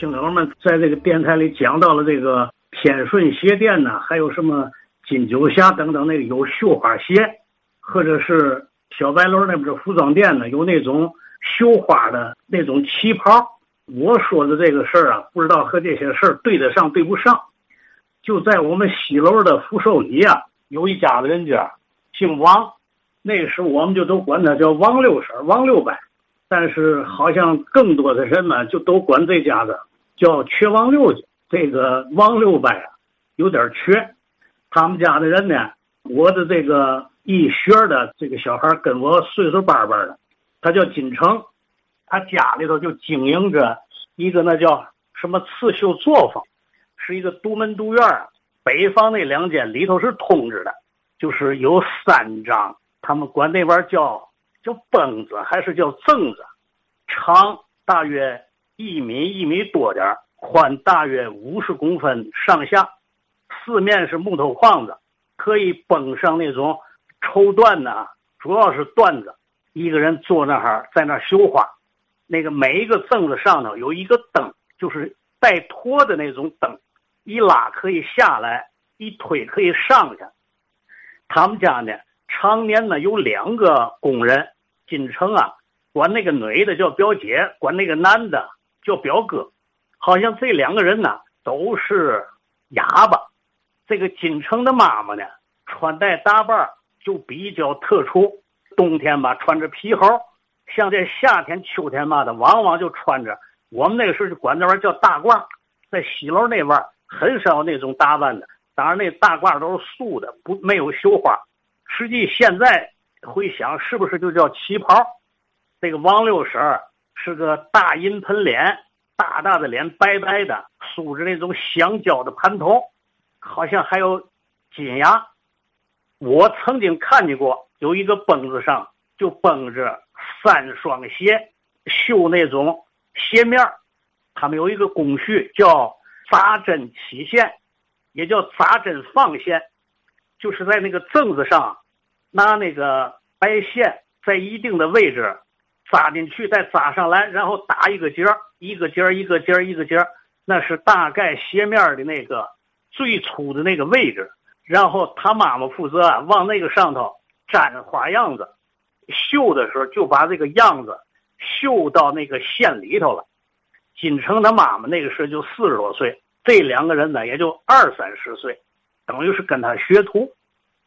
听友们在这个电台里讲到了这个天顺鞋店呢，还有什么金九霞等等那个有绣花鞋，或者是小白楼那边的服装店呢，有那种绣花的那种旗袍。我说的这个事儿啊，不知道和这些事儿对得上对不上。就在我们西楼的福寿里啊，有一家子人家姓王，那时我们就都管他叫王六婶、王六伯。但是好像更多的人呢，就都管这家子叫缺王六家。这个王六伯啊，有点缺。他们家的人呢，我的这个一学的这个小孩跟我岁数巴巴的，他叫金城。他家里头就经营着一个那叫什么刺绣作坊，是一个独门独院北方那两间里头是通着的，就是有三张，他们管那边叫叫绷子还是叫正子，长大约一米一米多点宽大约五十公分上下，四面是木头框子，可以绷上那种绸缎呢，主要是缎子。一个人坐那哈，在那儿绣花。那个每一个凳子上头有一个灯，就是带托的那种灯，一拉可以下来，一推可以上去。他们家呢，常年呢有两个工人，进城啊，管那个女的叫表姐，管那个男的叫表哥。好像这两个人呢都是哑巴。这个金城的妈妈呢，穿戴打扮就比较特殊，冬天吧穿着皮袄。像这夏天、秋天嘛的，往往就穿着我们那个时候就管那玩意儿叫大褂，在西楼那边很少有那种打扮的。当然，那大褂都是素的，不没有绣花。实际现在回想，是不是就叫旗袍？这个王六婶是个大银盆脸，大大的脸，白白的，梳着那种香蕉的盘头，好像还有金牙。我曾经看见过，有一个绷子上就绷着。三双鞋绣那种鞋面他们有一个工序叫扎针起线，也叫扎针放线，就是在那个正子上拿那个白线在一定的位置扎进去，再扎上来，然后打一个结儿，一个结儿一个结儿一个结儿，那是大概鞋面的那个最粗的那个位置，然后他妈妈负责啊往那个上头粘花样子。绣的时候就把这个样子绣到那个线里头了。金城他妈妈那个时候就四十多岁，这两个人呢也就二三十岁，等于是跟他学徒，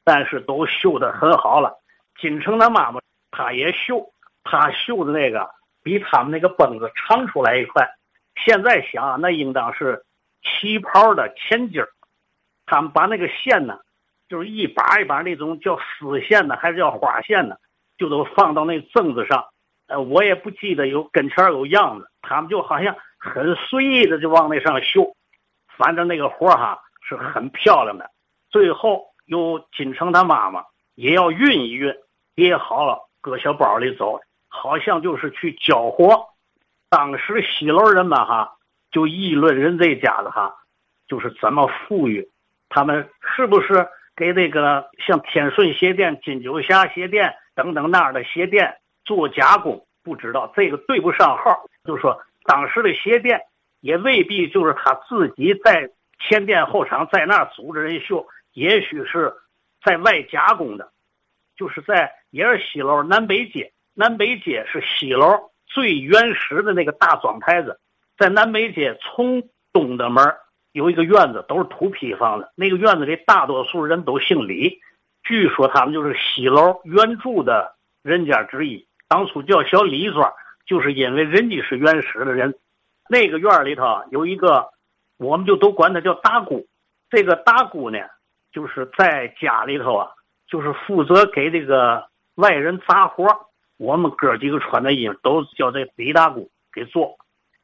但是都绣的很好了。金城他妈妈他也绣，他绣的那个比他们那个绷子长出来一块。现在想啊，那应当是旗袍的前襟儿。他们把那个线呢，就是一把一把那种叫丝线呢，还是叫花线呢？就都放到那正子上，呃，我也不记得有跟前有样子，他们就好像很随意的就往那上绣，反正那个活哈是很漂亮的。最后由金城他妈妈也要熨一熨，叠好了搁小包里走，好像就是去交货。当时西楼人们哈就议论人这家子哈，就是怎么富裕，他们是不是给那个像天顺鞋店、金九霞鞋店。等等那样的鞋店做加工，不知道这个对不上号。就说，当时的鞋店也未必就是他自己在前店后厂在那儿组织人绣，也许是在外加工的。就是在也是西楼南北街，南北街是西楼最原始的那个大庄台子，在南北街从东的门有一个院子，都是土坯房的，那个院子里大多数人都姓李。据说他们就是西楼原住的人家之一，当初叫小李庄，就是因为人家是原始的人。那个院里头有一个，我们就都管他叫大姑。这个大姑呢，就是在家里头啊，就是负责给这个外人杂活。我们哥几个穿的衣服都是叫这李大姑给做。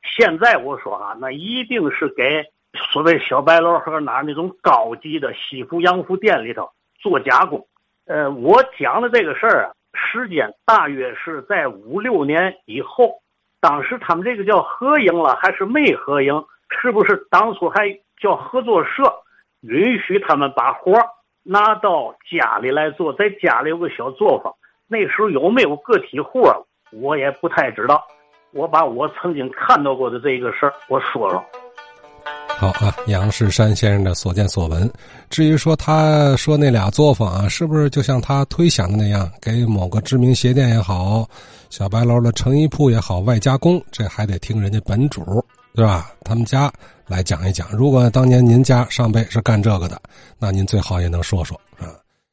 现在我说啊，那一定是给所谓小白楼和哪那种高级的西服洋服店里头。做加工，呃，我讲的这个事儿啊，时间大约是在五六年以后。当时他们这个叫合营了还是没合营？是不是当初还叫合作社？允许他们把活拿到家里来做，在家里有个小作坊。那时候有没有个体户，我也不太知道。我把我曾经看到过的这个事儿，我说说。好啊，杨世山先生的所见所闻。至于说他说那俩作坊啊，是不是就像他推想的那样，给某个知名鞋店也好，小白楼的成衣铺也好外加工？这还得听人家本主，对吧？他们家来讲一讲。如果当年您家上辈是干这个的，那您最好也能说说，啊？